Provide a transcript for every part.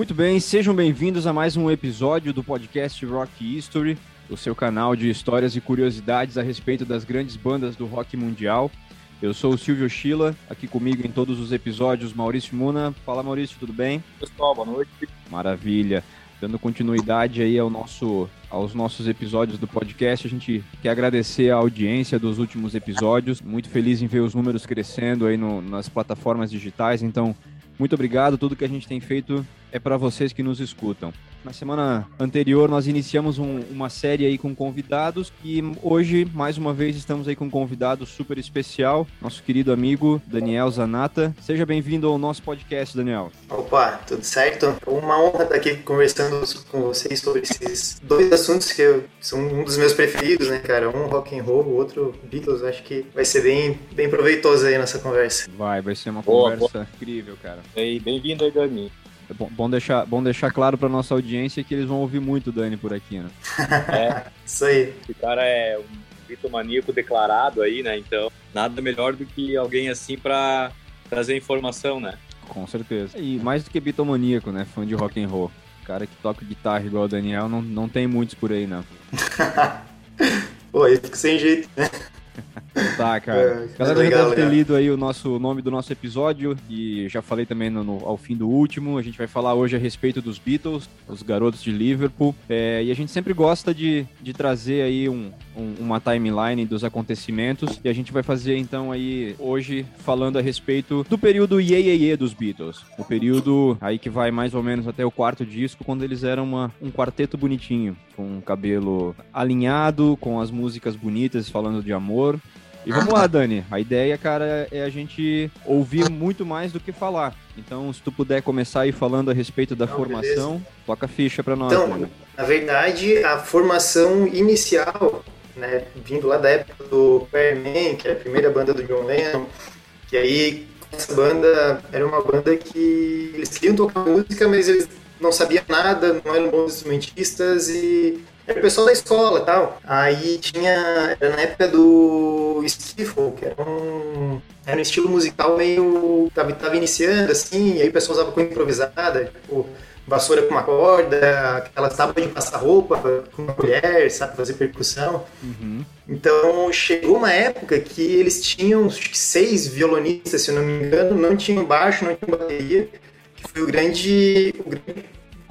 Muito bem, sejam bem-vindos a mais um episódio do podcast Rock History, o seu canal de histórias e curiosidades a respeito das grandes bandas do rock mundial. Eu sou o Silvio Schila, aqui comigo em todos os episódios, Maurício Muna. Fala Maurício, tudo bem? Pessoal, boa noite. Maravilha. Dando continuidade aí ao nosso, aos nossos episódios do podcast, a gente quer agradecer a audiência dos últimos episódios. Muito feliz em ver os números crescendo aí no, nas plataformas digitais. Então, muito obrigado. Tudo que a gente tem feito é para vocês que nos escutam. Na semana anterior nós iniciamos um, uma série aí com convidados e hoje mais uma vez estamos aí com um convidado super especial, nosso querido amigo Daniel Zanata. Seja bem-vindo ao nosso podcast, Daniel. Opa, tudo certo? Uma honra estar aqui conversando com vocês sobre esses dois assuntos que eu, são um dos meus preferidos, né, cara? Um rock and roll, o outro Beatles. Acho que vai ser bem, bem proveitoso aí nessa conversa. Vai, vai ser uma boa, conversa boa. incrível, cara. E bem-vindo aí, Dani. É bom, bom, deixar, bom deixar claro para nossa audiência que eles vão ouvir muito Dani por aqui, né? É, isso aí. Esse cara é um bitomaníaco declarado aí, né? Então, nada melhor do que alguém assim para trazer informação, né? Com certeza. E mais do que bitomaníaco, né? Fã de rock and roll. Cara que toca guitarra igual o Daniel, não, não tem muitos por aí, não. Pô, aí fica sem jeito, né? Tá, cara. É, Galera, legal, deve ter lido aí o nosso o nome do nosso episódio e já falei também no, no, ao fim do último. A gente vai falar hoje a respeito dos Beatles, os garotos de Liverpool. É, e a gente sempre gosta de, de trazer aí um, um, uma timeline dos acontecimentos. E a gente vai fazer então aí hoje falando a respeito do período Ye, Ye, Ye dos Beatles. O período aí que vai mais ou menos até o quarto disco, quando eles eram uma, um quarteto bonitinho, com o cabelo alinhado, com as músicas bonitas falando de amor. E vamos lá, Dani. A ideia, cara, é a gente ouvir muito mais do que falar. Então, se tu puder começar aí falando a respeito da Não, formação, beleza. toca a ficha para nós. Então, Dani. na verdade, a formação inicial, né, vindo lá da época do Fireman, que é a primeira banda do John Lennon, que aí essa banda era uma banda que eles queriam tocar música, mas eles não sabiam nada, não eram bons instrumentistas e era o pessoal da escola e tal. Aí tinha. Era na época do Skiffle, que era um. Era um estilo musical meio. Tava, tava iniciando, assim, e aí o pessoal usava coisa improvisada, tipo vassoura com uma corda, aquelas tábuas de passar roupa com uma colher, sabe, fazer percussão. Uhum. Então chegou uma época que eles tinham seis violonistas, se eu não me engano, não tinham baixo, não tinham bateria, que foi o grande, o grande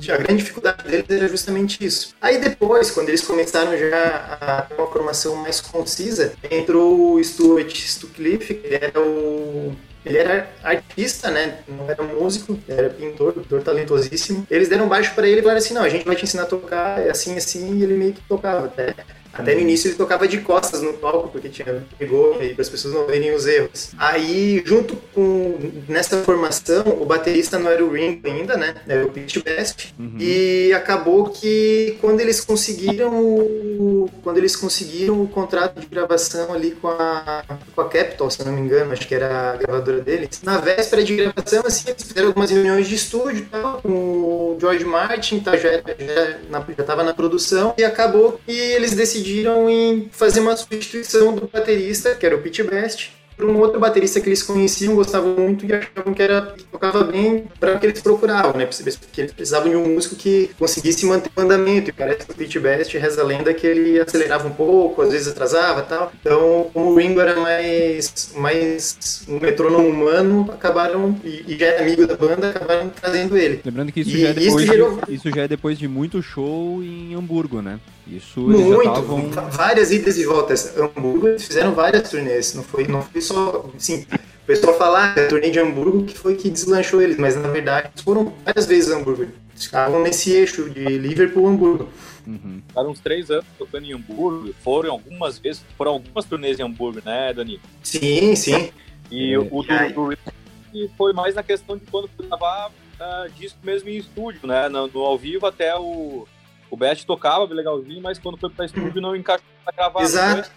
a grande dificuldade deles era justamente isso. Aí depois, quando eles começaram já a ter uma formação mais concisa, entrou o Stuart Stucliffe, que era o ele era artista, né? Não era músico, era pintor, pintor talentosíssimo. Eles deram baixo para ele e falaram assim: não, a gente vai te ensinar a tocar, é assim, assim, e ele meio que tocava até. Até no início ele tocava de costas no palco, porque tinha pegou e para as pessoas não verem os erros. Aí, junto com nessa formação, o baterista não era o Ringo ainda, né? Era o Pete Best. Uhum. E acabou que quando eles conseguiram quando eles conseguiram o contrato de gravação ali com a com a Capitol, se não me engano, acho que era a gravadora deles. Na véspera de gravação, assim, eles fizeram algumas reuniões de estúdio, tal, com o George Martin, tá, já já estava na produção e acabou que eles decidiram decidiram em fazer uma substituição do baterista, que era o Pete Best, por um outro baterista que eles conheciam, gostavam muito e achavam que era que tocava bem para o que eles procuravam, né? Porque eles precisavam de um músico que conseguisse manter o andamento. E parece que o Pete Best reza a lenda que ele acelerava um pouco, às vezes atrasava tal. Então, como o Ringo era mais, mais um metrônomo humano, acabaram, e, e já era amigo da banda, acabaram trazendo ele. Lembrando que isso, e, já, é depois isso, gerou... isso já é depois de muito show em Hamburgo, né? Isso Muito, tavam... várias idas e voltas. Hamburgo eles fizeram várias turnês, não foi, não foi só, assim, o pessoal fala que ah, a turnê de Hamburgo que foi que deslanchou eles, mas na verdade foram várias vezes Hamburgo. Eles ficavam nesse eixo de Liverpool Hamburgo. Uhum. Ficaram uns três anos tocando em Hamburgo, foram algumas vezes, foram algumas turnês em Hamburgo, né, Dani? Sim, sim. E é. o do, do foi mais na questão de quando gravar uh, disco mesmo em estúdio, né? No, no ao vivo até o o Best tocava legalzinho, mas quando foi pra estúdio não encaixou pra gravar. Exato.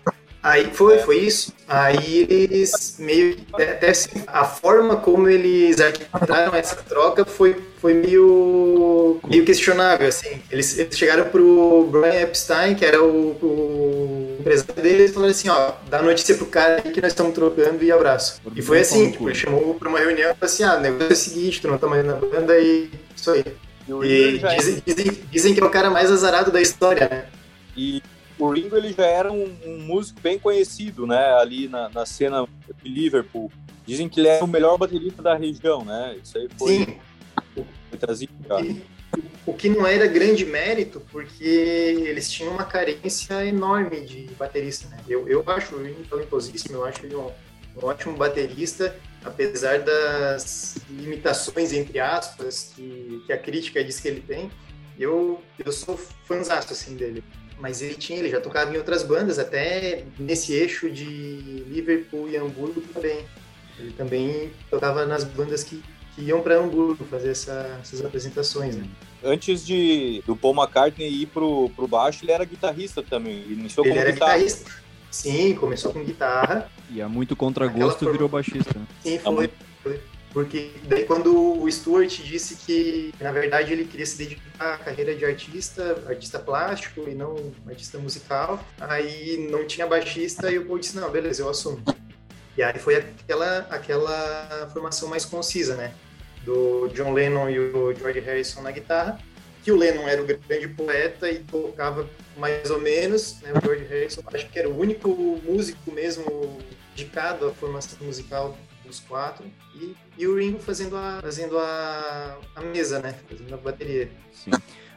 Aí foi, foi isso. Aí eles meio até assim, a forma como eles arquitetaram essa troca foi, foi meio, meio questionável, assim. Eles, eles chegaram pro Brian Epstein, que era o, o empresário deles, e falaram assim, ó, dá notícia pro cara aí que nós estamos trocando e abraço. E foi assim, tipo, ele chamou pra uma reunião e falou assim, ah, o negócio é o seguinte, tu não tá mais na banda e isso aí. E, dizem, é... dizem, dizem, que é o cara mais azarado da história, né? E o Ringo ele já era um, um músico bem conhecido, né? Ali na, na, cena de Liverpool. Dizem que ele era o melhor baterista da região, né? Isso aí foi, Sim. foi trazido o que não era grande mérito, porque eles tinham uma carência enorme de baterista, né? Eu, eu acho o Ringo talentosíssimo, eu acho ele um, um ótimo baterista, apesar das limitações, entre aspas, que, que a crítica diz que ele tem. Eu, eu sou fãzaço, assim, dele. Mas ele tinha, ele já tocava em outras bandas, até nesse eixo de Liverpool e Hamburgo também. Ele também tocava nas bandas que, que iam para Hamburgo fazer essa, essas apresentações, né? Antes de do Paul McCartney ir pro, pro baixo, ele era guitarrista também. Ele iniciou ele como era guitarrista. Sim, começou com guitarra. E a muito contragosto forma... virou baixista. Sim, foi, foi. Porque daí quando o Stuart disse que, na verdade, ele queria se dedicar à carreira de artista, artista plástico e não artista musical, aí não tinha baixista e o Paul disse, não, beleza, eu assumo. E aí foi aquela, aquela formação mais concisa, né? Do John Lennon e o George Harrison na guitarra, que o Lennon era o grande poeta e tocava mais ou menos, né? O George Harrison acho que era o único músico mesmo dedicado à formação musical dos quatro e, e o Ringo fazendo a fazendo a, a mesa, né? Fazendo a bateria. Sim.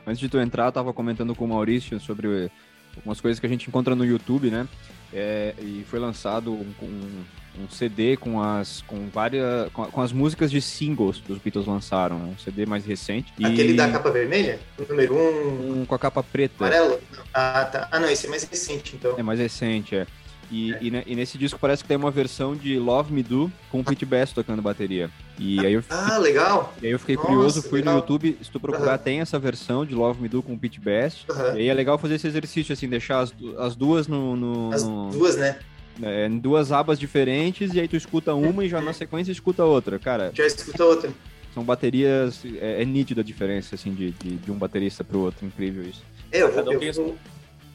Antes de tu entrar, eu tava comentando com o Maurício sobre algumas coisas que a gente encontra no YouTube, né? É, e foi lançado um, um um CD com as com várias com, com, as músicas de singles que os Beatles lançaram, um CD mais recente. Aquele da capa vermelha, número um, um com a capa preta. Amarelo. Ah, tá. Ah, não, esse é mais recente, então. É mais recente, é. E, é. e, e, nesse disco parece que tem uma versão de Love Me Do com o Pete Best tocando bateria. E aí eu fiquei, ah, legal! E aí eu fiquei Nossa, curioso, fui legal. no YouTube, se tu procurar, uhum. tem essa versão de Love Me Do com o Pete Best. Uhum. E aí é legal fazer esse exercício, assim, deixar as, as duas no, no As duas, né? é, em duas abas diferentes e aí tu escuta uma e já na sequência escuta outra, cara. Já escuta outra. São baterias, é, é nítida a diferença, assim, de, de, de, um baterista pro outro, incrível isso. É, eu, eu, eu,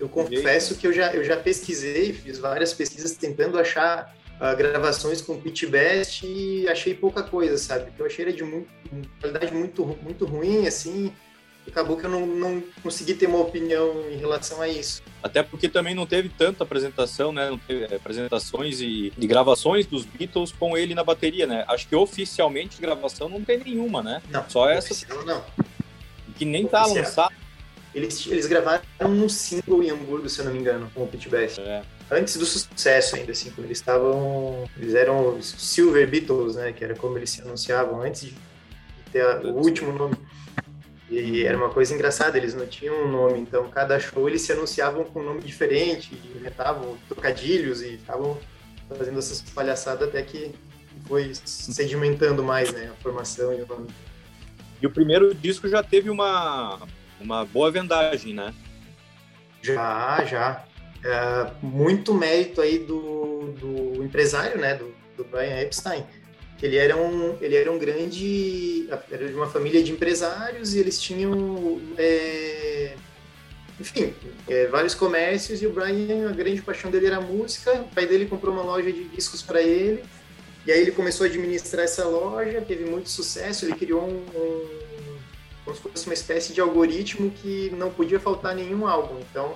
eu confesso que eu já, eu já pesquisei, fiz várias pesquisas tentando achar uh, gravações com pitch best e achei pouca coisa, sabe? Porque eu achei ele de muito, qualidade muito, muito ruim, assim, acabou que eu não, não consegui ter uma opinião em relação a isso. Até porque também não teve tanta apresentação, né? Não teve é, apresentações e, e, gravações dos Beatles com ele na bateria, né? Acho que oficialmente gravação não tem nenhuma, né? Não. Só essa. Não. Que nem tá Oficial. Eles, eles gravaram um single em Hamburgo, se eu não me engano, com o Pete Best. É. Antes do sucesso ainda, assim, quando eles estavam... Eles eram os Silver Beatles, né? Que era como eles se anunciavam antes de ter a, o último nome. E era uma coisa engraçada, eles não tinham um nome, então cada show eles se anunciavam com um nome diferente, inventavam trocadilhos e estavam fazendo essas palhaçadas até que foi sedimentando mais, né, a formação e o nome. E o primeiro disco já teve uma, uma boa vendagem, né? Já, já. É, muito mérito aí do, do empresário, né, do, do Brian Epstein ele era um ele era um grande era de uma família de empresários e eles tinham é, enfim é, vários comércios e o Brian a grande paixão dele era a música o pai dele comprou uma loja de discos para ele e aí ele começou a administrar essa loja teve muito sucesso ele criou um, um como se fosse uma espécie de algoritmo que não podia faltar nenhum álbum então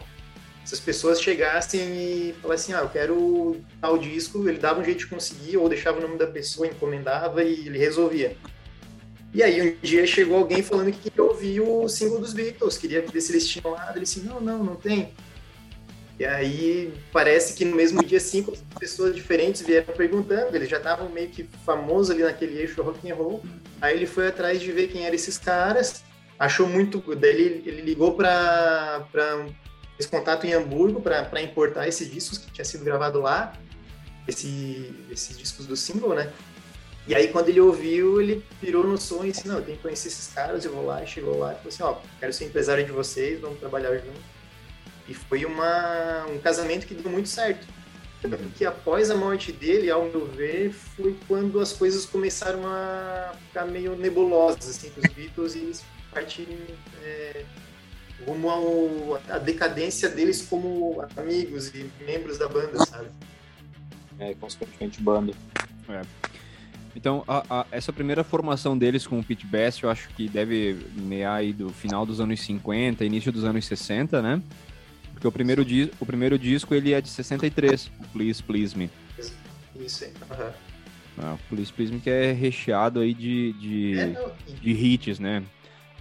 se as pessoas chegassem e falassem, ah, eu quero tal disco, ele dava um jeito de conseguir, ou deixava o nome da pessoa, encomendava e ele resolvia. E aí um dia chegou alguém falando que queria ouvir o single dos Beatles, queria ver se eles tinham lá, ele disse, não, não, não tem. E aí parece que no mesmo dia cinco pessoas diferentes vieram perguntando, eles já estavam meio que famosos ali naquele eixo rock and roll. Aí ele foi atrás de ver quem eram esses caras, achou muito, daí ele, ele ligou para fez contato em Hamburgo para importar esses discos que tinha sido gravado lá, esse, esses discos do single, né? E aí, quando ele ouviu, ele pirou no som e disse: Não, eu tenho que conhecer esses caras. Eu vou lá. Chegou lá e falou assim: Ó, quero ser empresário de vocês, vamos trabalhar junto. E foi uma, um casamento que deu muito certo. Porque após a morte dele, ao meu ver, foi quando as coisas começaram a ficar meio nebulosas, assim, com os Beatles e eles partirem é, rumo ao, a decadência deles como amigos e membros da banda, sabe? É, consequentemente banda. É. Então, a, a, essa primeira formação deles com o Pete Best, eu acho que deve mear aí do final dos anos 50, início dos anos 60, né? Porque o primeiro, di o primeiro disco, ele é de 63, o Please Please Me. Isso aham. Uhum. Ah, Please Please Me que é recheado aí de, de, é, de hits, né?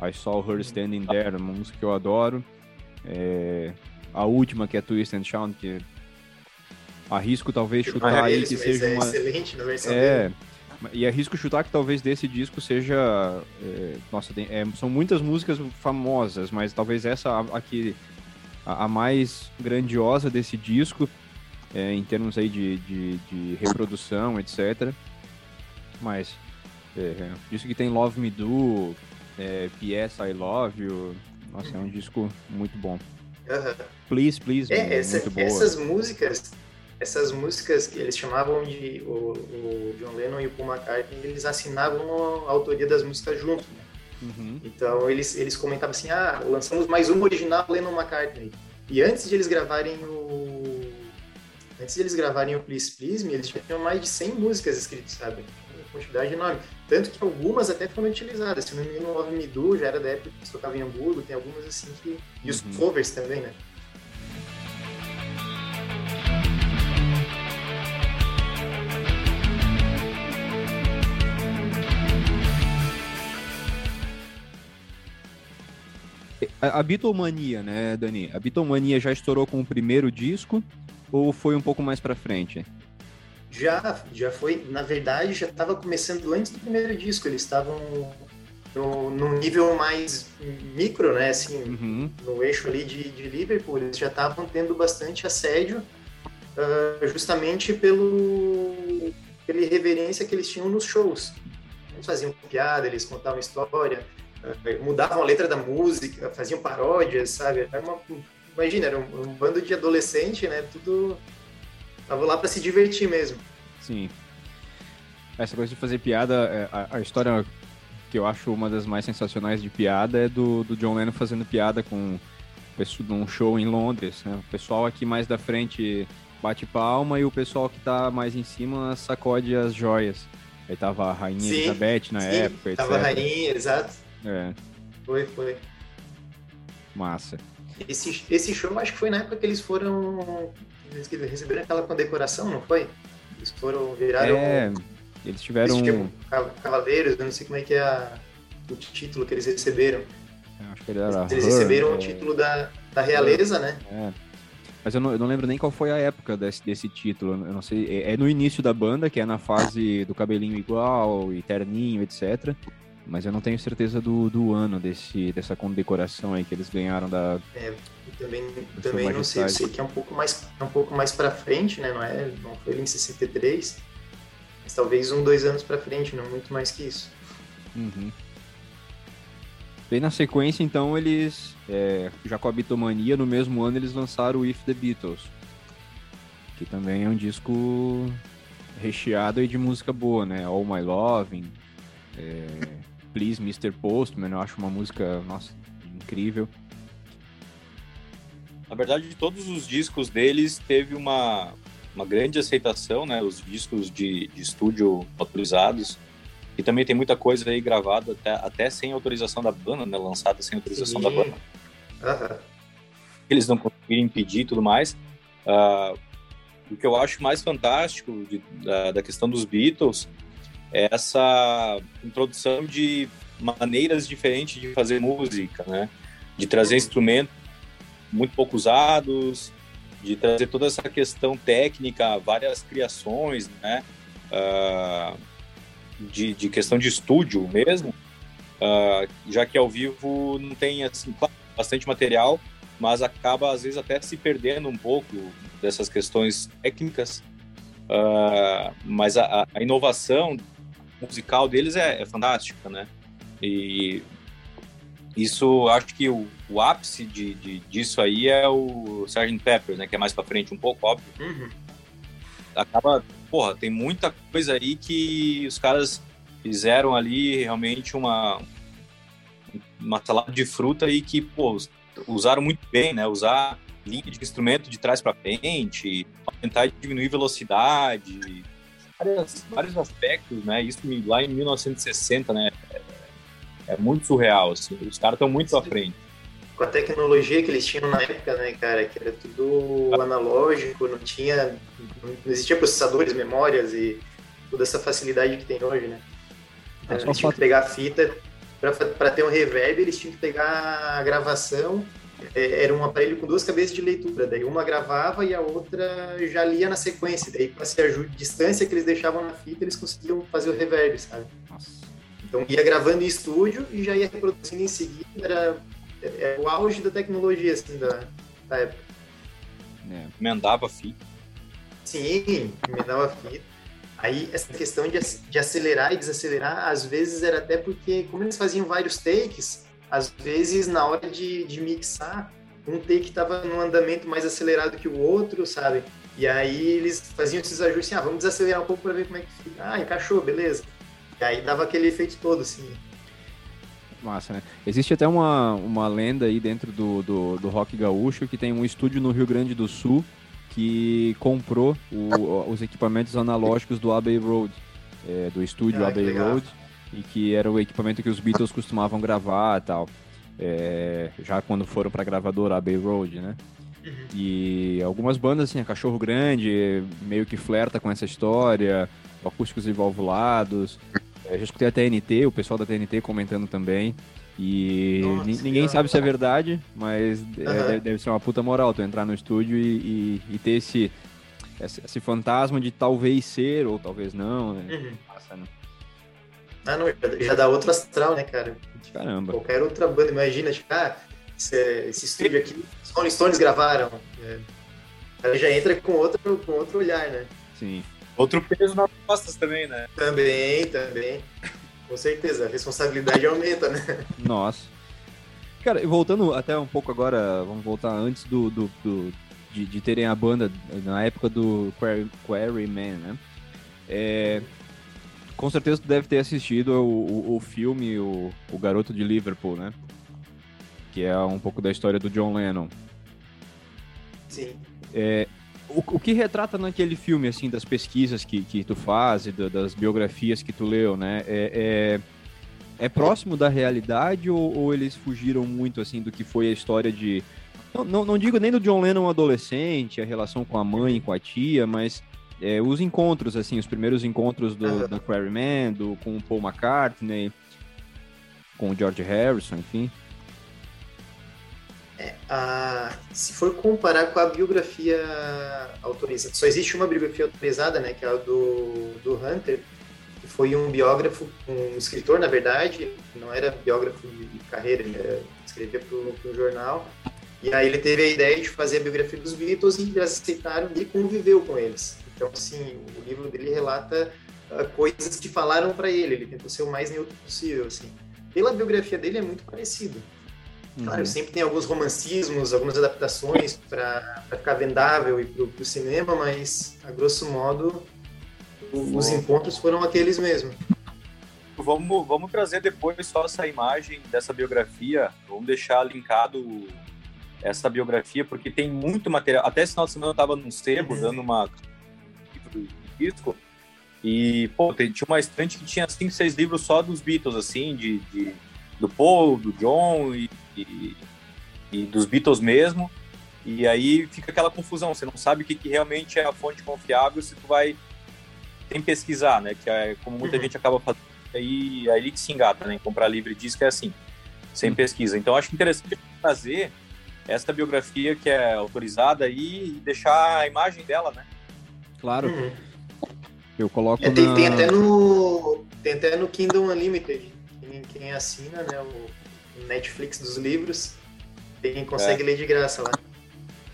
I Saw Her Standing There, uma música que eu adoro. É, a última, que é Twist and Shout, que arrisco talvez chutar aí que seja é uma... excelente na versão é, dele. E arrisco chutar que talvez desse disco seja... É, nossa, tem, é, são muitas músicas famosas, mas talvez essa aqui, a, a mais grandiosa desse disco, é, em termos aí de, de, de reprodução, etc. Mas, é, disco que tem Love Me Do, é, PS I Love You, nossa, é um disco muito bom. Uhum. Please, Please, é, essa, muito boa. Essas músicas, essas músicas que eles chamavam de o, o, John Lennon e o Paul McCartney, eles assinavam a autoria das músicas juntos, né? Uhum. Então eles, eles comentavam assim, ah, lançamos mais uma original Lennon McCartney. E antes de eles gravarem o antes de eles gravarem o Please Please Me, eles já tinham mais de 100 músicas escritas, sabe? quantidade enorme. Tanto que algumas até foram utilizadas. Se não me engano, o Love Me Do já era da época que eles tocavam em Hamburgo, tem algumas assim que. E os uhum. covers também, né? A, a Beatlemania, né, Dani? A Beatlemania já estourou com o primeiro disco ou foi um pouco mais para frente? Já, já foi, na verdade, já estava começando antes do primeiro disco. Eles estavam no, no, nível mais micro, né? Assim, uhum. no eixo ali de, de Liverpool, eles já estavam tendo bastante assédio, uh, justamente pelo pela irreverência que eles tinham nos shows. Eles faziam piada, eles contavam história, mudavam a letra da música, faziam paródias, sabe? Era uma, imagina, era um, um bando de adolescente, né? Tudo Tava lá para se divertir mesmo. Sim. Essa coisa de fazer piada, é, a, a, história que eu acho uma das mais sensacionais de piada é do, do John Lennon fazendo piada com um show em Londres. Né? O pessoal aqui mais da frente bate palma e o pessoal que tá mais em cima sacode as joias. Aí tava a Rainha sim, Elizabeth na sim, época, etc. Tava a Rainha, exato. É. Foi, foi. Massa. Esse, esse show acho que foi na época que eles foram eles receberam aquela condecoração, não foi? Eles foram, viraram... É, eles tiveram... Eles cavaleiros, eu não sei como é que é a, o título que eles receberam. Eu acho que ele era eles receberam é... o título da, da realeza, né? É. Mas eu não, eu não, lembro nem qual foi a época desse, desse título. Eu não sei. É, é, no início da banda, que é na fase do cabelinho igual, e terninho, etc. Mas eu não tenho certeza do, do ano desse, dessa condecoração aí que eles ganharam da. É, também, também não sei, eu sei que é um pouco mais, é um pouco mais para frente, né? Não é, não foi em 63, mas talvez um, dois anos para frente, não muito mais que isso. Uhum. Bem na sequência, então, eles, é, já com a Bitomania, no mesmo ano eles lançaram o If the Beatles, que também é um disco recheado de música boa, né? All My Loving, é, Please Mr. Postman, eu acho uma música, nossa, incrível. Na verdade, de todos os discos deles, teve uma, uma grande aceitação, né? Os discos de, de estúdio autorizados. E também tem muita coisa aí gravada até, até sem autorização da banda, né? Lançada sem autorização Sim. da banda. Uhum. Eles não conseguiram impedir e tudo mais. Uh, o que eu acho mais fantástico de, da, da questão dos Beatles essa introdução de maneiras diferentes de fazer música, né? De trazer instrumentos muito pouco usados, de trazer toda essa questão técnica, várias criações, né? Uh, de, de, questão de estúdio mesmo, uh, já que ao vivo não tem assim, bastante material, mas acaba às vezes até se perdendo um pouco dessas questões técnicas. Uh, mas a, a, inovação musical deles é, é fantástica, né? E isso, acho que o, o ápice de, de, disso aí é o Sgt. Pepper, né? Que é mais para frente um pouco, óbvio. Uhum. Acaba, porra, tem muita coisa aí que os caras fizeram ali realmente uma uma salada de fruta aí que, pô, usaram muito bem, né? Usar linha de instrumento de trás para frente, tentar diminuir velocidade, várias, vários aspectos, né? Isso lá em 1960, né? É, é muito surreal, assim. Os caras estão muito à frente. Com a tecnologia que eles tinham na época, né, cara? Que era tudo analógico, não tinha... Não existia processadores, memórias e toda essa facilidade que tem hoje, né? Então, eles tinham que pegar a fita... Para ter um reverb, eles tinham que pegar a gravação é, era um aparelho com duas cabeças de leitura, daí uma gravava e a outra já lia na sequência, daí com essa distância que eles deixavam na fita, eles conseguiam fazer o reverb, sabe? Então ia gravando em estúdio e já ia reproduzindo em seguida, era, era o auge da tecnologia, assim, da, da época. É. Emendava fita. Sim, emendava fita. Aí essa questão de, de acelerar e desacelerar, às vezes era até porque, como eles faziam vários takes, às vezes na hora de, de mixar, um take estava num andamento mais acelerado que o outro, sabe? E aí eles faziam esses ajustes, assim, ah, vamos desacelerar um pouco para ver como é que fica. Ah, encaixou, beleza. E aí dava aquele efeito todo, assim. Massa, né? Existe até uma, uma lenda aí dentro do, do, do rock gaúcho que tem um estúdio no Rio Grande do Sul que comprou o, os equipamentos analógicos do Abbey Road, é, do estúdio ah, Abbey Road e que era o equipamento que os Beatles costumavam gravar e tal. É, já quando foram para a gravadora Abbey Road, né? Uhum. E algumas bandas, assim, a Cachorro Grande, meio que flerta com essa história, acústicos e valvulados. É, já escutei a TNT, o pessoal da TNT comentando também. E Nossa, ninguém sabe se é verdade, mas uhum. é, deve ser uma puta moral tu entrar no estúdio e, e, e ter esse, esse, fantasma de talvez ser ou talvez não. Né? Uhum. Nossa, né? Ah, não, já dá outro astral, né, cara? Caramba. Qualquer outra banda, imagina, tipo, ah, esse, esse estúdio aqui, os Rolling Stones gravaram. É. Aí já entra com outro, com outro olhar, né? Sim. Outro peso nas costas também, né? Também, também. Com certeza, a responsabilidade aumenta, né? Nossa. Cara, e voltando até um pouco agora, vamos voltar antes do, do, do de, de, terem a banda na época do Quarryman, né? É, com certeza tu deve ter assistido o, o, o filme o, o Garoto de Liverpool, né? Que é um pouco da história do John Lennon. Sim. É, o, o que retrata naquele filme, assim, das pesquisas que, que tu faz e das biografias que tu leu, né? É, é, é próximo da realidade ou, ou, eles fugiram muito, assim, do que foi a história de... Não, não, não digo nem do John Lennon adolescente, a relação com a mãe e com a tia, mas é, os encontros, assim, os primeiros encontros do, uhum. do Quarryman, do, com o Paul McCartney, com o George Harrison, enfim. É, a, se for comparar com a biografia autorizada, só existe uma biografia autorizada, né, que é a do, do Hunter, que foi um biógrafo, um escritor, na verdade, não era biógrafo de, de carreira, ele escrevia para um jornal, e aí ele teve a ideia de fazer a biografia dos Beatles e eles aceitaram e conviveu com eles. Então, assim, o livro dele relata uh, coisas que falaram para ele. Ele tentou ser o mais neutro possível, assim. Pela biografia dele é muito parecido. Uhum. Claro, sempre tem alguns romancismos, algumas adaptações para ficar vendável e para o cinema, mas, a grosso modo, o, os encontros foram aqueles mesmo. Vamos, vamos trazer depois só essa imagem dessa biografia. Vamos deixar linkado essa biografia, porque tem muito material. Até esse final de semana eu estava num sebo, uhum. dando uma disco. E, pô, tinha uma estante que tinha cinco, seis livros só dos Beatles, assim, de, de do Paul, do John e, e, e, dos Beatles mesmo. E aí fica aquela confusão, você não sabe o que, que realmente é a fonte confiável se tu vai tem pesquisar, né? Que é como muita uhum. gente acaba fazendo, aí, aí que se engata, né? Comprar livre disco é assim, sem uhum. pesquisa. Então acho interessante trazer essa biografia que é autorizada e deixar a imagem dela, né? Claro. Uhum. Eu coloco é, tem, na... tem, até no tem até no Kingdom Unlimited. Quem, quem assina, né, o Netflix dos livros, tem consegue é. ler de graça lá.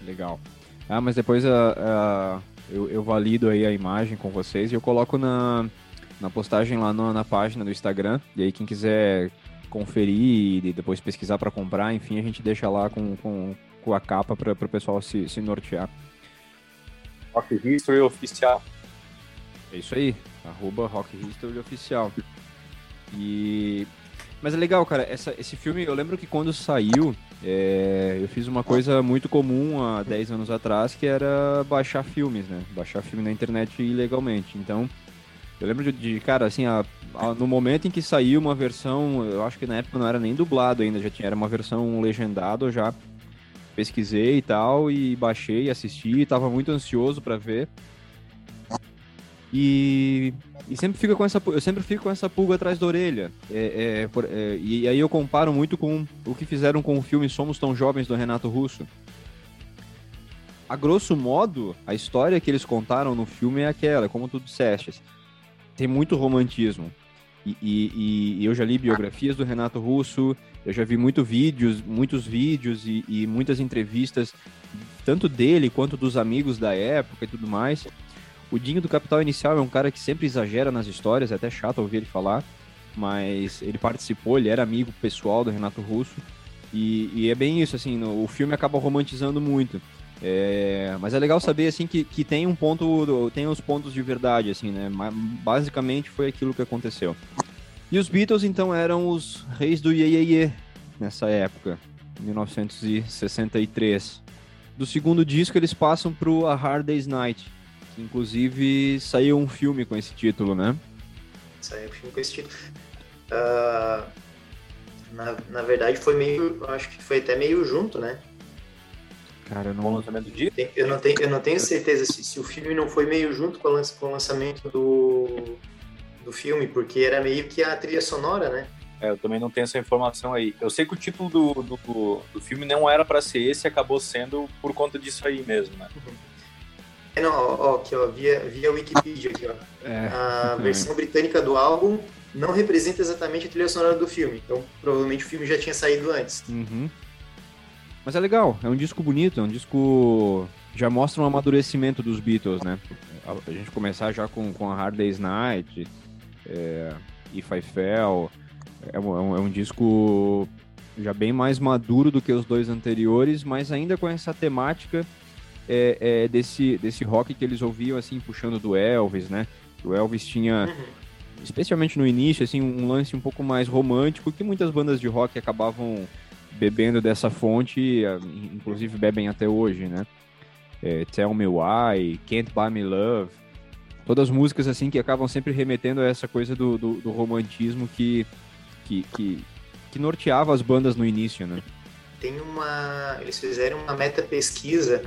Legal. Ah, mas depois uh, uh, eu, eu valido aí a imagem com vocês e eu coloco na, na postagem lá no, na página do Instagram. E aí quem quiser conferir e depois pesquisar para comprar, enfim, a gente deixa lá com, com, com a capa para o pessoal se, se nortear. Rock History Oficial. É isso aí, arroba Rock History Oficial. E... Mas é legal, cara, essa, esse filme, eu lembro que quando saiu, é, eu fiz uma coisa muito comum há 10 anos atrás, que era baixar filmes, né? Baixar filme na internet ilegalmente. Então, Eu lembro de, cara, assim, a, a, no momento em que saiu uma versão, eu acho que na época não era nem dublado ainda, já tinha, era uma versão legendada, eu já pesquisei e tal, e baixei, assisti, tava muito ansioso para ver. E, e, sempre fica com essa, eu sempre fico com essa pulga atrás da orelha. É, é, por, é, e aí eu comparo muito com o que fizeram com o filme Somos Tão Jovens do Renato Russo. A grosso modo, a história que eles contaram no filme é aquela, como tu disseste. Tem muito romantismo. E, e, e, eu já li biografias do Renato Russo, eu já vi muito vídeos, muitos vídeos e, e muitas entrevistas, tanto dele quanto dos amigos da época e tudo mais. O Dinho do Capital Inicial é um cara que sempre exagera nas histórias, é até chato ouvir ele falar, mas ele participou, ele era amigo pessoal do Renato Russo, e, e é bem isso, assim, no, o filme acaba romantizando muito. É, mas é legal saber assim que, que tem um ponto, tem os pontos de verdade, assim, né? Basicamente foi aquilo que aconteceu. E os Beatles então eram os reis do Ye, Ye, Ye nessa época, 1963. Do segundo disco eles passam pro A Hard Day's Night, Inclusive, saiu um filme com esse título, né? Saiu um filme com esse título. Uh, na, na verdade, foi meio. Acho que foi até meio junto, né? Cara, no lançamento dia? Eu não tenho, eu não tenho certeza se, se o filme não foi meio junto com o, com o lançamento do, do filme, porque era meio que a trilha sonora, né? É, eu também não tenho essa informação aí. Eu sei que o título do, do, do filme não era para ser esse, acabou sendo por conta disso aí mesmo, né? Uhum. É, não, ó, aqui, ó, via, via Wikipedia aqui, ó. É. A versão britânica do álbum não representa exatamente a trilha sonora do filme, então provavelmente o filme já tinha saído antes. Uhum. Mas é legal, é um disco bonito, é um disco. Já mostra um amadurecimento dos Beatles, né? A, gente começar já com, com a Hard Day's Night, é, If I Fell. É um, é um disco já bem mais maduro do que os dois anteriores, mas ainda com essa temática é, é, desse, desse rock que eles ouviam, assim, puxando do Elvis, né? O Elvis tinha, uhum. especialmente no início, assim, um lance um pouco mais romântico, que muitas bandas de rock acabavam bebendo dessa fonte, inclusive bebem até hoje, né? É, Tell Me Why, Can't Buy Me Love, todas músicas assim que acabam sempre remetendo a essa coisa do, do, do romantismo que, que, que, que norteava as bandas no início, né? Tem uma. Eles fizeram uma meta pesquisa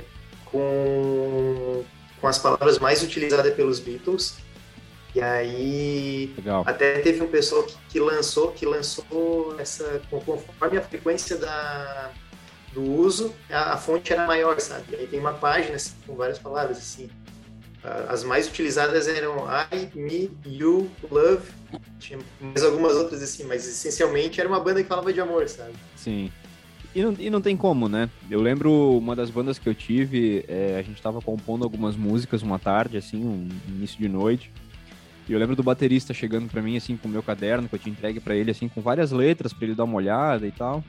com, com as palavras mais utilizadas pelos Beatles. E aí Legal. até teve um pessoal que, que, lançou, que lançou essa conforme a frequência da, do uso, a, a, fonte era maior, sabe? E aí tem uma página assim, com várias palavras assim. As mais utilizadas eram I, me, you, love, tinha mais algumas outras assim, mas essencialmente era uma banda que falava de amor, sabe? Sim. E não, e não tem como, né? Eu lembro uma das bandas que eu tive, é, a gente tava compondo algumas músicas uma tarde, assim, um início de noite. E eu lembro do baterista chegando para mim, assim, com o meu caderno, que eu tinha entregue para ele, assim, com várias letras para ele dar uma olhada e tal.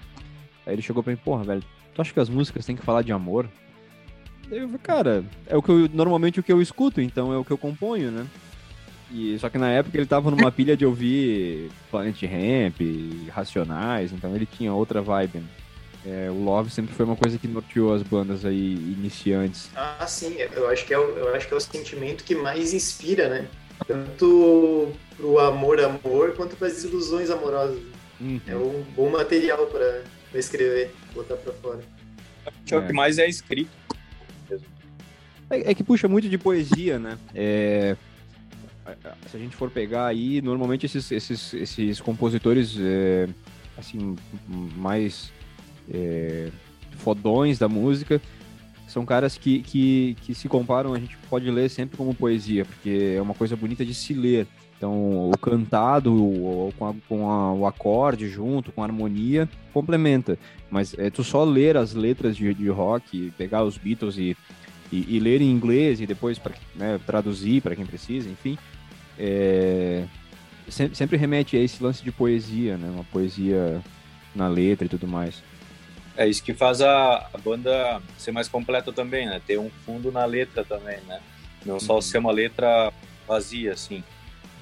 Aí ele chegou pra mim, porra, velho, tu acha que as músicas têm que falar de amor? Eu falei, cara, é o que eu, normalmente o que eu escuto, então é o que eu componho, né? E, só que na época ele tava numa pilha de ouvir Planet Ramp, Racionais, então ele tinha outra vibe. Né? É, o Love sempre foi uma coisa que norteou as bandas aí iniciantes. Ah, sim, eu acho que é o, eu acho que é o sentimento que mais inspira, né? Tanto pro amor, amor, quanto para as ilusões amorosas. Uhum. É um bom material para escrever, botar para fora. É o que mais é escrito. É, é, que puxa muito de poesia, né? É, se a gente for pegar aí, normalmente esses, esses, esses compositores é, assim mais é, fodões da música, são caras que, que, que se comparam, a gente pode ler sempre como poesia, porque é uma coisa bonita de se ler. Então, o cantado o, com, a, com a, o acorde junto, com a harmonia, complementa. Mas é tu só ler as letras de, de rock, pegar os Beatles e, e, e ler em inglês e depois pra, né, traduzir para quem precisa, enfim, é, sempre, sempre remete a esse lance de poesia, né? Uma poesia na letra e tudo mais. É isso que faz a, a, banda ser mais completa também, né? Ter um fundo na letra também, né? Não só uhum. ser uma letra vazia, assim.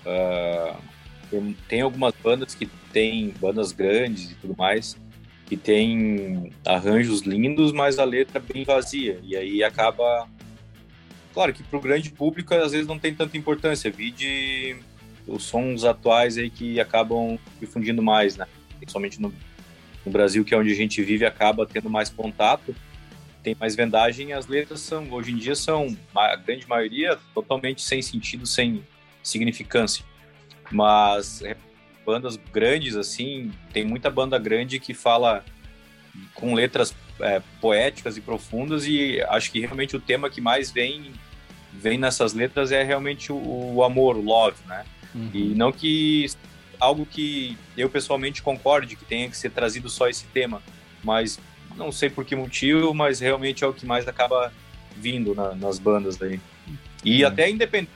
Uh, tem, algumas bandas que tem bandas grandes e tudo mais que tem arranjos lindos, mas a letra bem vazia e aí acaba, claro que para o grande público às vezes não tem tanta importância. Vi de os sons atuais aí que acabam difundindo mais, né? Principalmente no, no Brasil, que é onde a gente vive, acaba tendo mais contato, tem mais vendagem. As letras são, hoje em dia, são a grande maioria totalmente sem sentido, sem significância. Mas é, bandas grandes assim, tem muita banda grande que fala com letras é, poéticas e profundas e acho que realmente o tema que mais vem vem nessas letras é realmente o, o amor, o love, né? Uhum. E não que algo que eu pessoalmente concorde que tenha que ser trazido só esse tema, mas não sei por que motivo, mas realmente é o que mais acaba vindo na, nas bandas daí. E uhum. até independente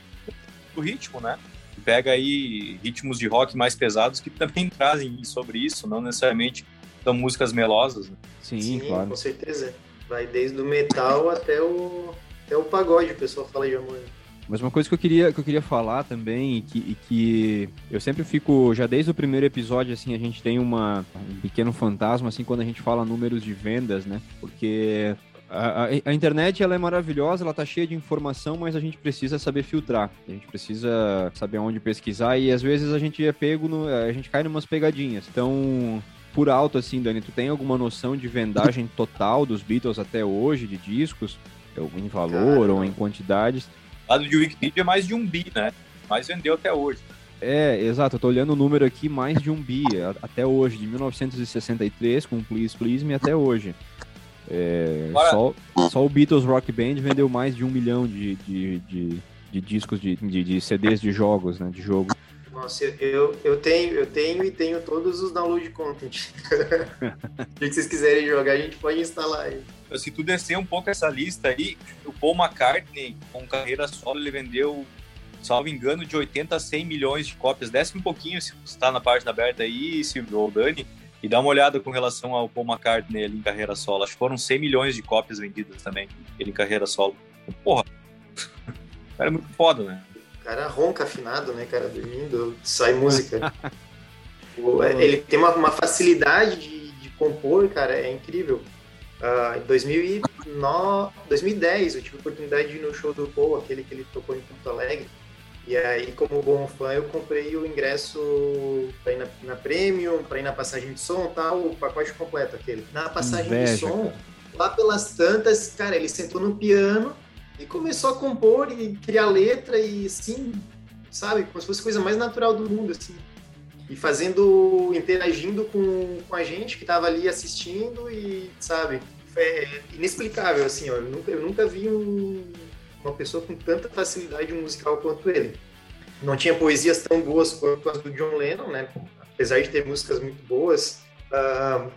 do ritmo, né? Pega aí ritmos de rock mais pesados que também trazem sobre isso, não necessariamente são músicas melosas. Né? Sim, Sim, claro. com certeza. Vai desde o metal até o, até o pagode, o pessoal fala de amor. Mas uma coisa que eu queria, que eu queria falar também, e que, e que eu sempre fico, já desde o primeiro episódio, assim, a gente tem uma, um pequeno fantasma, assim, quando a gente fala números de vendas, né? Porque a, a, a, internet ela é maravilhosa, ela tá cheia de informação, mas a gente precisa saber filtrar. A gente precisa saber onde pesquisar e às vezes a gente é pego no, a gente cai numas pegadinhas. Então, por alto assim, Dani, tu tem alguma noção de vendagem total dos Beatles até hoje de discos, em valor ou em quantidades? Lado de Wikipedia é mais de um bi, né? Mais vendeu até hoje. É, exato, eu tô olhando o número aqui, mais de um bi, até hoje, de 1963, com Please Please Me até hoje. É, só, só o Beatles Rock Band vendeu mais de um milhão de, de, de, de discos, de, de, de, CDs de jogos, né, de jogo. Nossa, eu, eu, tenho, eu tenho e tenho todos os download content. Se vocês quiserem jogar, a gente pode instalar aí se tu descer um pouco essa lista aí, o Paul McCartney, com carreira solo, ele vendeu, salvo engano, de 80 a 100 milhões de cópias. Desce um pouquinho se você está na página aberta aí, Silvio ou Dani, e dá uma olhada com relação ao Paul McCartney ali em carreira solo. Acho que foram 100 milhões de cópias vendidas também, ele em carreira solo. Porra, o cara é muito foda, né? O cara ronca afinado, né, cara, dormindo, sai música. ele tem uma, uma facilidade de, de compor, cara, é incrível. Uh, em 2009, 2010 eu tive a oportunidade de ir no show do Paul, aquele que ele tocou em Porto Alegre. E aí, como bom fã, eu comprei o ingresso para ir na, na Premium, para ir na passagem de som tal, o pacote completo aquele. Na passagem Inveja, de som, cara. lá pelas tantas, cara, ele sentou no piano e começou a compor e criar letra e assim, sabe, como se fosse a coisa mais natural do mundo, assim e fazendo, interagindo com, com a gente que estava ali assistindo e, sabe, é inexplicável, assim, ó, eu nunca, eu nunca vi um, uma pessoa com tanta facilidade musical quanto ele. Não tinha poesias tão boas quanto as do John Lennon, né, apesar de ter músicas muito boas, uh,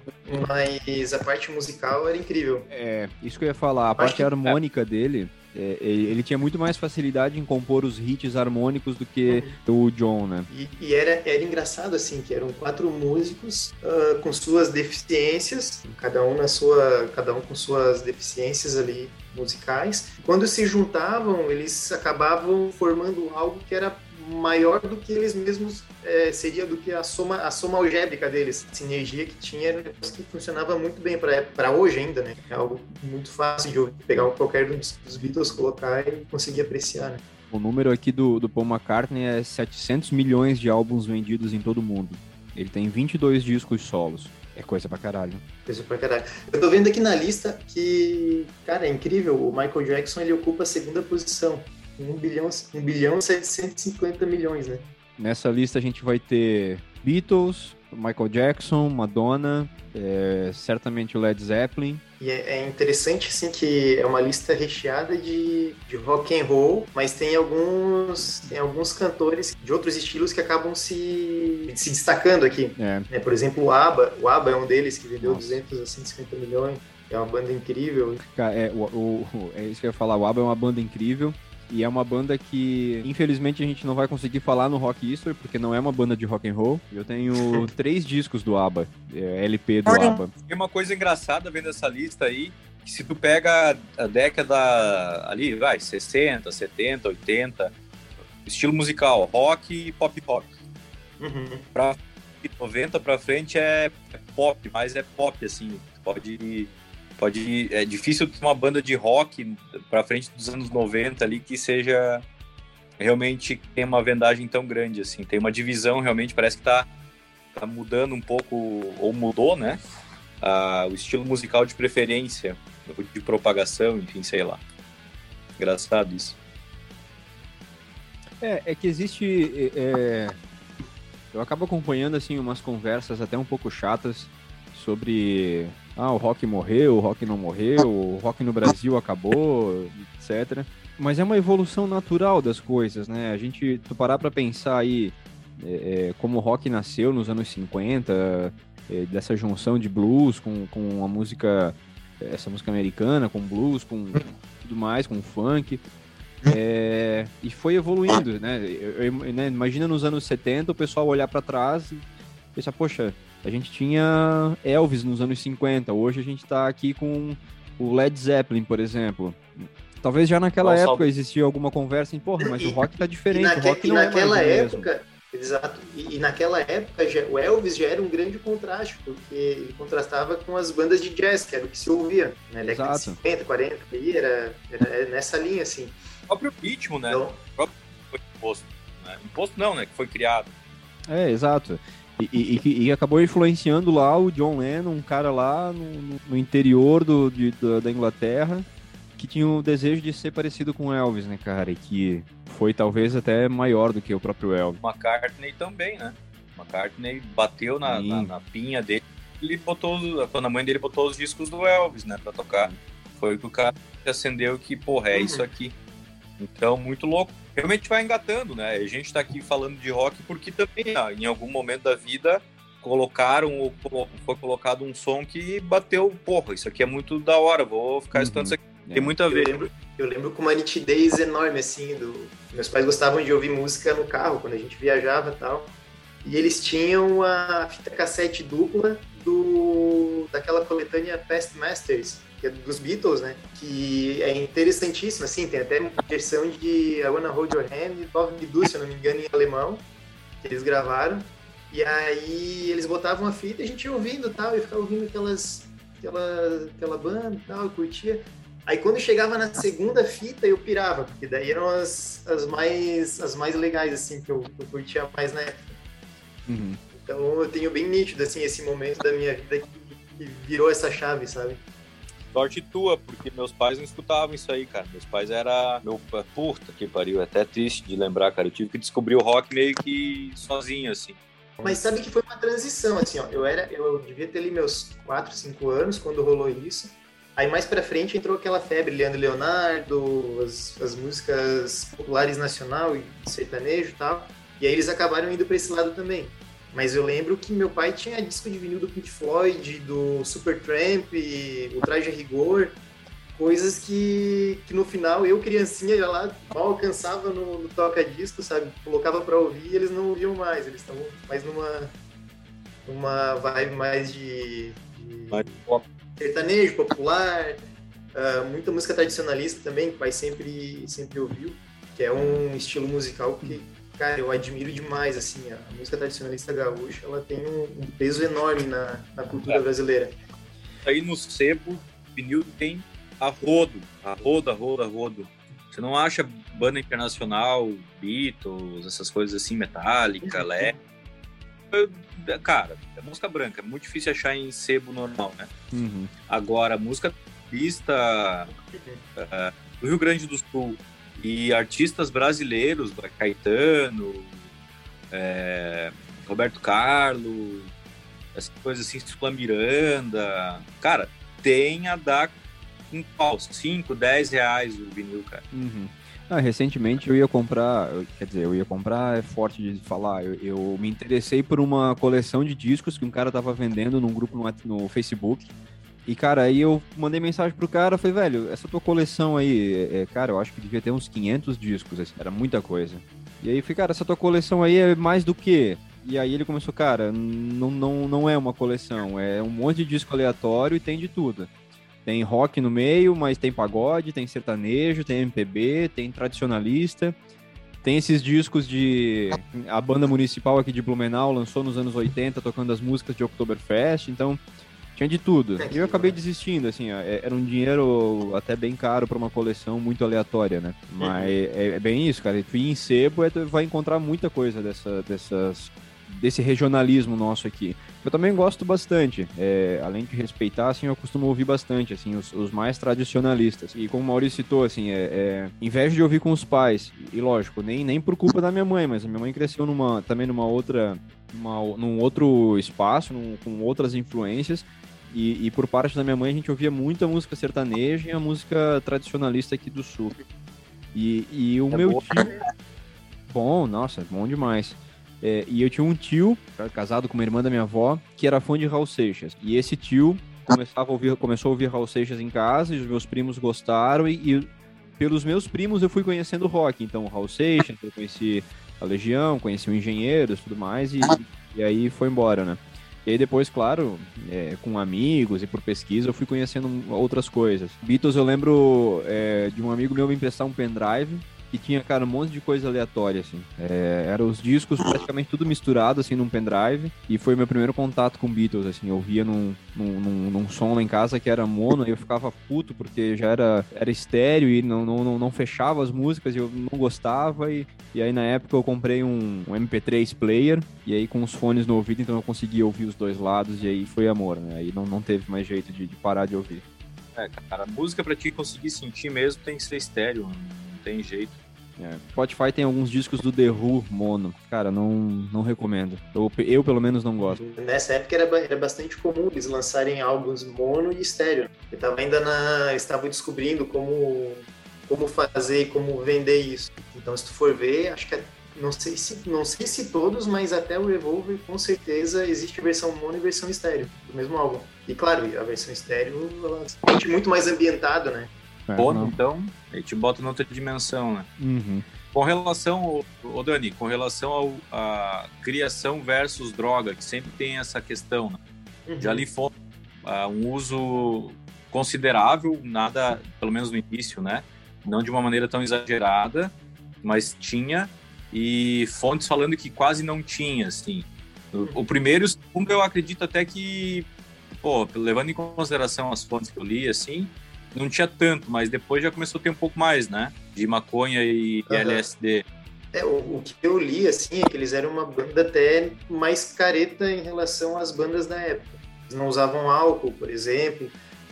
mas a parte musical era incrível. É, isso que eu ia falar, a parte harmônica dele é, ele tinha muito mais facilidade em compor os hits harmônicos do que o John, né? E, e, era, era engraçado, assim, que eram quatro músicos uh, com suas deficiências, cada um na sua, cada um com suas deficiências ali musicais. Quando se juntavam, eles acabavam formando algo que era maior do que eles mesmos é, seria do que a soma a soma algébrica deles a sinergia que tinha era que funcionava muito bem para hoje ainda né é algo muito fácil de pegar qualquer um dos Beatles colocar e conseguir apreciar né? o número aqui do, do Paul McCartney é 700 milhões de álbuns vendidos em todo o mundo ele tem 22 discos solos é coisa pra caralho. Coisa pra caralho. Eu tô vendo aqui na lista que, cara, é incrível. O Michael Jackson ele ocupa a segunda posição. 1 bilhão, 1 bilhão 750 milhões, né? Nessa lista a gente vai ter Beatles, Michael Jackson, Madonna, é, certamente o Led Zeppelin. E é, é, interessante assim que é uma lista recheada de, de rock and roll, mas tem alguns tem alguns cantores de outros estilos que acabam se, se destacando aqui. É. É, por exemplo, o ABBA, o ABBA é um deles que vendeu Nossa. 200 a 150 milhões. É uma banda incrível. É, o, o, é isso que eu ia falar, o ABBA é uma banda incrível. E é uma banda que, infelizmente, a gente não vai conseguir falar no Rock History, porque não é uma banda de rock and roll. Eu tenho três discos do ABBA, é, LP do ABBA. Tem uma coisa engraçada vendo essa lista aí, que se tu pega a década ali, vai, 60, 70, 80, estilo musical, rock e pop rock. Uhum. Pra 90 pra frente é pop, mas é pop, assim, pode pode é difícil ter uma banda de rock para frente dos anos 90 ali que seja realmente tem uma vendagem tão grande assim. Tem uma divisão realmente parece que tá, tá mudando um pouco ou mudou, né? Ah, o estilo musical de preferência, de propagação, enfim, sei lá. Engraçado isso. É, é que existe. É, é, eu acabo acompanhando assim umas conversas até um pouco chatas sobre ah, o rock morreu, o rock não morreu, o rock no Brasil acabou, etc. Mas é uma evolução natural das coisas, né? A gente, tu parar para pensar aí é, é, como o rock nasceu nos anos 50, é, dessa junção de blues com, com a música, essa música americana, com blues, com tudo mais, com funk. É, e foi evoluindo, né? Eu, eu, né? Imagina nos anos 70 o pessoal olhar para trás e pensar, poxa, a gente tinha Elvis nos anos 50, hoje a gente está aqui com o Led Zeppelin, por exemplo. Talvez já naquela Nossa, época existia alguma conversa em, porra, mas e, o rock tá diferente, naque, o rock não naquela é mais época, Exato. E, e, naquela época já, o Elvis já era um grande contraste, porque ele contrastava com as bandas de jazz, que era o que se ouvia, né? Década de 50, 40, aí era, era, nessa linha, assim próprio ritmo, né? Então... O próprio foi imposto. Né? Imposto não, né? Que foi criado. É, exato. E, e, e, acabou influenciando lá o John Lennon, um cara lá no, no interior do, de, da, da, Inglaterra, que tinha o desejo de ser parecido com Elvis, né, cara? E que foi talvez até maior do que o próprio Elvis. McCartney também, né? McCartney bateu na, na, na, pinha dele ele botou, quando a mãe dele botou os discos do Elvis, né, pra tocar. Foi o que o cara acendeu que, porra, é uhum. isso aqui. Então, muito louco. Realmente vai engatando, né? A gente está aqui falando de rock porque também, ah, em algum momento da vida, colocaram ou foi colocado um som que bateu, porra, isso aqui é muito da hora, vou ficar estudando uhum. isso aqui. Tem é. muito a ver. Eu lembro, eu lembro com uma nitidez enorme, assim, do... Meus pais gostavam de ouvir música no carro, quando a gente viajava e tal. E eles tinham a fita cassete dupla do... daquela coletânea Past Masters, que é dos Beatles, né? Que é interessantíssima, assim, tem até uma versão de I Wanna Hold Your Hand e Love Me Do, se eu não me engano, em alemão, que eles gravaram. E aí eles botavam a fita e a gente ia ouvindo tal, e ficava ouvindo aquelas, aquela, aquela banda e tal, eu curtia. Aí quando chegava na segunda fita eu pirava, porque daí eram as, as, mais, as mais legais, assim, que eu, eu curtia mais na época. Uhum. Então eu tenho bem nítido, assim, esse momento da minha vida que, que virou essa chave, sabe? Sorte tua, porque meus pais não escutavam isso aí, cara. Meus pais era meu puta que pariu, é até triste de lembrar, cara. Eu tive que descobrir o rock meio que sozinho assim. Mas sabe que foi uma transição assim, ó. Eu era, eu devia ter ali meus 4, 5 anos quando rolou isso. Aí mais pra frente entrou aquela febre, Leandro Leonardo, as, as músicas populares nacional e sertanejo e tal. E aí eles acabaram indo para esse lado também. Mas eu lembro que meu pai tinha disco de vinil do Pink Floyd, do Supertramp, o Traje a Rigor, coisas que, que no final eu, criancinha, ia lá, mal alcançava no, no toca-disco, sabe? Colocava para ouvir e eles não ouviam mais, eles estavam mais numa, numa vibe mais de, de sertanejo, popular, uh, muita música tradicionalista também, que o pai sempre, sempre ouviu, que é um estilo musical que cara, eu admiro demais, assim, a música tradicionalista gaúcha, ela tem um, um peso enorme na, na cultura é. brasileira. Aí no sebo, vinil tem a rodo, a rodo, a rodo, a rodo. Você não acha banda internacional, Beatles, essas coisas assim, Metallica, Lé. Cara, é música branca, é muito difícil achar em sebo normal, né? Uhum. Agora, música pista uh, do Rio Grande do Sul, e artistas brasileiros, Caetano, é, Roberto Carlos, essas coisas assim, Sula Miranda. Cara, tem a dar um pau, 5, 10 reais o vinil, cara. Uhum. Ah, recentemente eu ia comprar, quer dizer, eu ia comprar, é forte de falar, eu, eu me interessei por uma coleção de discos que um cara tava vendendo num grupo no, no Facebook. E, cara, aí eu mandei mensagem pro cara, falei, velho, essa tua coleção aí, é, é cara, eu acho que devia ter uns 500 discos, assim, era muita coisa. E aí, falei, cara, essa tua coleção aí é mais do que? E aí ele começou, cara, não, não, não é uma coleção, é um monte de disco aleatório e tem de tudo. Tem rock no meio, mas tem pagode, tem sertanejo, tem MPB, tem tradicionalista. Tem esses discos de. A banda municipal aqui de Blumenau lançou nos anos 80, tocando as músicas de Oktoberfest. Então, tinha de tudo. E eu acabei desistindo, assim, é, era um dinheiro até bem caro para uma coleção muito aleatória, né? Mas uhum. é, é, bem isso, cara. Tu ir em sebo, é, tu vai encontrar muita coisa dessa, dessas desse regionalismo nosso aqui. Eu também gosto bastante, é, além de respeitar, assim, eu costumo ouvir bastante, assim, os, os mais tradicionalistas. E como o Maurício citou, assim, é, é, em vez de ouvir com os pais, e lógico, nem, nem por culpa da minha mãe, mas a minha mãe cresceu numa, também numa outra, numa, num outro espaço, num, com outras influências, e, e, por parte da minha mãe a gente ouvia muita música sertaneja e a música tradicionalista aqui do sul. E, e o é meu tio... Bom, nossa, bom demais. É, e eu tinha um tio, casado com uma irmã da minha avó, que era fã de Raul Seixas. E esse tio começava a ouvir, começou a ouvir Raul Seixas em casa, e os meus primos gostaram, e, e pelos meus primos eu fui conhecendo rock. Então, Raul Seixas, eu conheci a Legião, conheci o Engenheiros tudo mais, e, e aí foi embora, né? E aí depois, claro, é, com amigos e por pesquisa, eu fui conhecendo outras coisas. Beatles, eu lembro é, de um amigo meu me emprestar um pendrive e tinha, cara, um monte de coisa aleatória, assim. É, eram os discos praticamente tudo misturado, assim, num pendrive. E foi meu primeiro contato com Beatles, assim. Eu via num, num, num, num som lá em casa que era mono e eu ficava puto porque já era, era estéreo e não, não, não fechava as músicas e eu não gostava. E, e aí, na época, eu comprei um, um MP3 player e aí com os fones no ouvido, então eu conseguia ouvir os dois lados e aí foi amor, né? Aí não, não teve mais jeito de, de parar de ouvir. É, cara, a música pra ti conseguir sentir mesmo tem que ser estéreo, não tem jeito. É, Spotify tem alguns discos do The Who mono. Cara, não, não recomendo. Eu, eu, pelo menos, não gosto. Nessa época era, era bastante comum eles lançarem álbuns mono e estéreo. Eu tava ainda na. Estava descobrindo como, como fazer e como vender isso. Então, se tu for ver, acho que é, não sei se não sei se todos, mas até o Revolver com certeza existe versão mono e versão estéreo do mesmo álbum. E claro, a versão estéreo ela é muito mais ambientado, né? É, então, a gente bota noutra dimensão, né? Uhum. Com relação, ô Dani, com relação à criação versus droga, que sempre tem essa questão, né? uhum. já ali foi uh, um uso considerável, nada, pelo menos no início, né? Não de uma maneira tão exagerada, mas tinha, e fontes falando que quase não tinha, assim. O, o primeiro e o segundo eu acredito até que, pô, levando em consideração as fontes que eu li, assim, não tinha tanto, mas depois já começou a ter um pouco mais, né? De maconha e, uhum. LSD. É, o, o, que eu li, assim, é que eles eram uma banda até mais careta em relação às bandas da época. Eles não usavam álcool, por exemplo.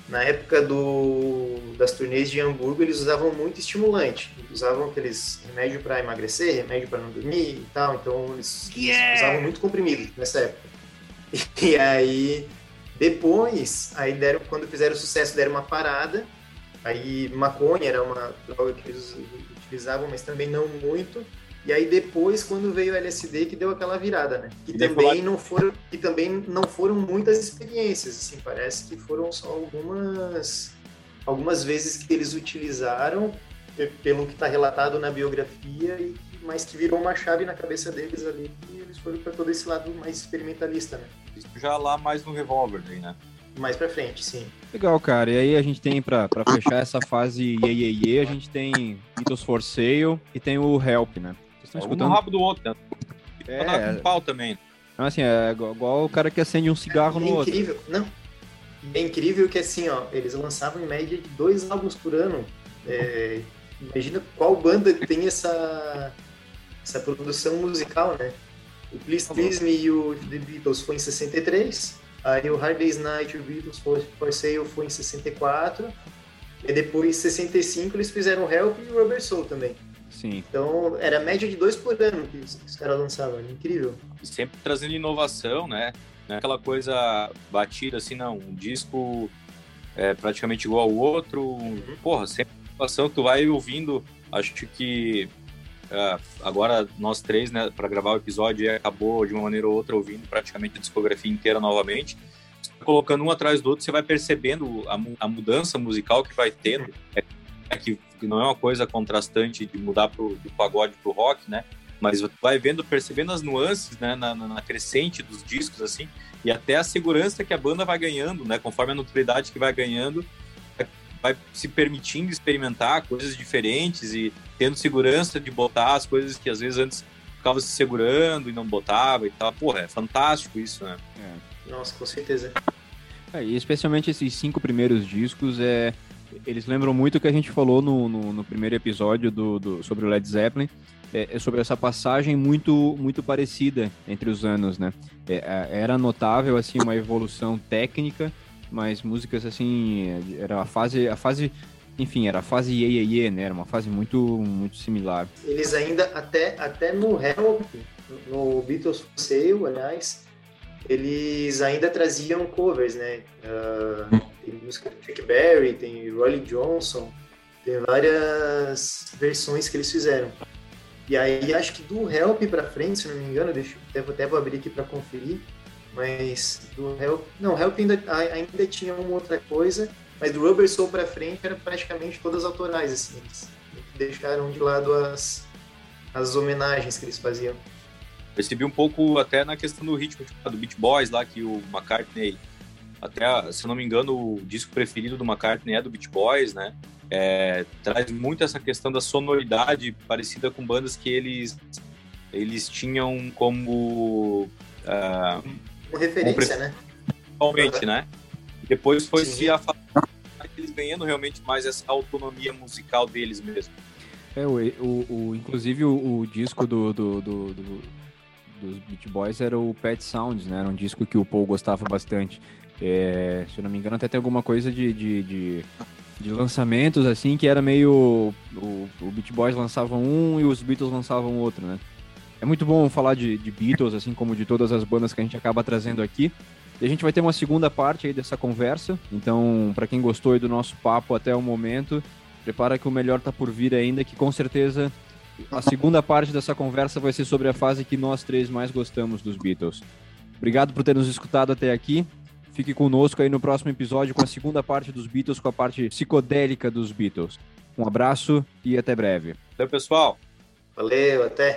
Na época do, das turnês de Hamburgo, eles usavam muito estimulante. Eles usavam aqueles remédio para emagrecer, remédio para não dormir e tal. Então, eles, yeah! eles usavam muito comprimido nessa época. E, e aí, depois, aí deram, quando fizeram sucesso, deram uma parada. Aí maconha era uma droga que eles utilizavam, mas também não muito. E aí depois, quando veio o LSD, que deu aquela virada, né? Que também não foram, que também não foram muitas experiências, assim, parece que foram só algumas algumas vezes que eles utilizaram pelo que está relatado na biografia e mas que virou uma chave na cabeça deles ali e eles foram para todo esse lado mais experimentalista, né? Isso já lá mais no revólver, né? Mais pra frente, sim. Legal, cara. E aí a gente tem, pra, pra fechar essa fase Ye, Ye, Ye, a gente tem Beatles for Sale e tem o Help, né? Vocês estão é escutando? Um rabo do outro, né? É, tá com pau também. Então, assim, é igual o cara que acende um cigarro é, no outro. É incrível, não. É incrível que, assim, ó, eles lançavam em média de dois álbuns por ano. É, imagina qual banda tem essa, essa produção musical, né? O Please Please Me e o The Beatles foi em 63, aí o Hard Day's Night e o Beatles for, for Sale foi em 64, e depois em 65 eles fizeram Help e o Rubber Soul também. Sim. Então era média de dois por ano que os, que os caras lançavam, era incrível. Sempre trazendo inovação, né? Não é aquela coisa batida assim, não. Um disco é praticamente igual ao outro. Uhum. Porra, sempre inovação que tu vai ouvindo. Acho que Uh, agora nós três, né, para gravar o episódio, acabou de uma maneira ou outra ouvindo praticamente a discografia inteira novamente. Colocando um atrás do outro, você vai percebendo a, a mudança musical que vai tendo. É, é que, não é uma coisa contrastante de mudar pro, do pagode pro rock, né? Mas vai vendo, percebendo as nuances, né, na, na, crescente dos discos, assim, e até a segurança que a banda vai ganhando, né? Conforme a notoriedade que vai ganhando, vai se permitindo experimentar coisas diferentes e tendo segurança de botar as coisas que às vezes antes ficava se segurando e não botava e tal. Porra, é fantástico isso, né? É. Nossa, com certeza. É, e especialmente esses cinco primeiros discos, é, eles lembram muito o que a gente falou no, no, no primeiro episódio do, do, sobre o Led Zeppelin, é, é, sobre essa passagem muito muito parecida entre os anos, né? É, é era notável assim uma evolução técnica, mas músicas assim era a fase a fase enfim, era a fase Ye Ye Ye, né? Era uma fase muito, muito similar. Eles ainda, até, até no Help, no Beatles for Sale, aliás, eles ainda traziam covers, né? Uh, tem música do Chuck Berry, tem Rolly Johnson, tem várias versões que eles fizeram. E aí acho que do Help para frente, se não me engano, deixa, até, até vou abrir aqui para conferir, mas do Help, não, Help ainda, ainda tinha uma outra coisa, mas do Rubber Soul para frente era praticamente todas autorais, assim, eles deixaram de lado as, as homenagens que eles faziam. Percebi um pouco até na questão do ritmo tipo, do Beach Boys lá, que o McCartney, até, se eu não me engano, o disco preferido do McCartney é do Beach Boys, né? É, traz muito essa questão da sonoridade parecida com bandas que eles, eles tinham como... Uh, como referência, como, né? Principalmente, uhum. né? Depois foi Sim. se afastando, eles ganhando realmente mais essa autonomia musical deles mesmo. É, o, o, o inclusive o, o disco do, do, do, do dos Beach Boys era o Pet Sounds, né? Era um disco que o Paul gostava bastante. É, se eu não me engano, até tem alguma coisa de, de, de, de lançamentos, assim, que era meio... O, o Beach Boys lançavam um e os Beatles lançavam outro, né? É muito bom falar de, de Beatles, assim como de todas as bandas que a gente acaba trazendo aqui. E a gente vai ter uma segunda parte aí dessa conversa. Então, para quem gostou do nosso papo até o momento, prepara que o melhor tá por vir ainda, que com certeza a segunda parte dessa conversa vai ser sobre a fase que nós três mais gostamos dos Beatles. Obrigado por ter nos escutado até aqui. Fique conosco aí no próximo episódio com a segunda parte dos Beatles, com a parte psicodélica dos Beatles. Um abraço e até breve. Valeu, pessoal. Valeu, até.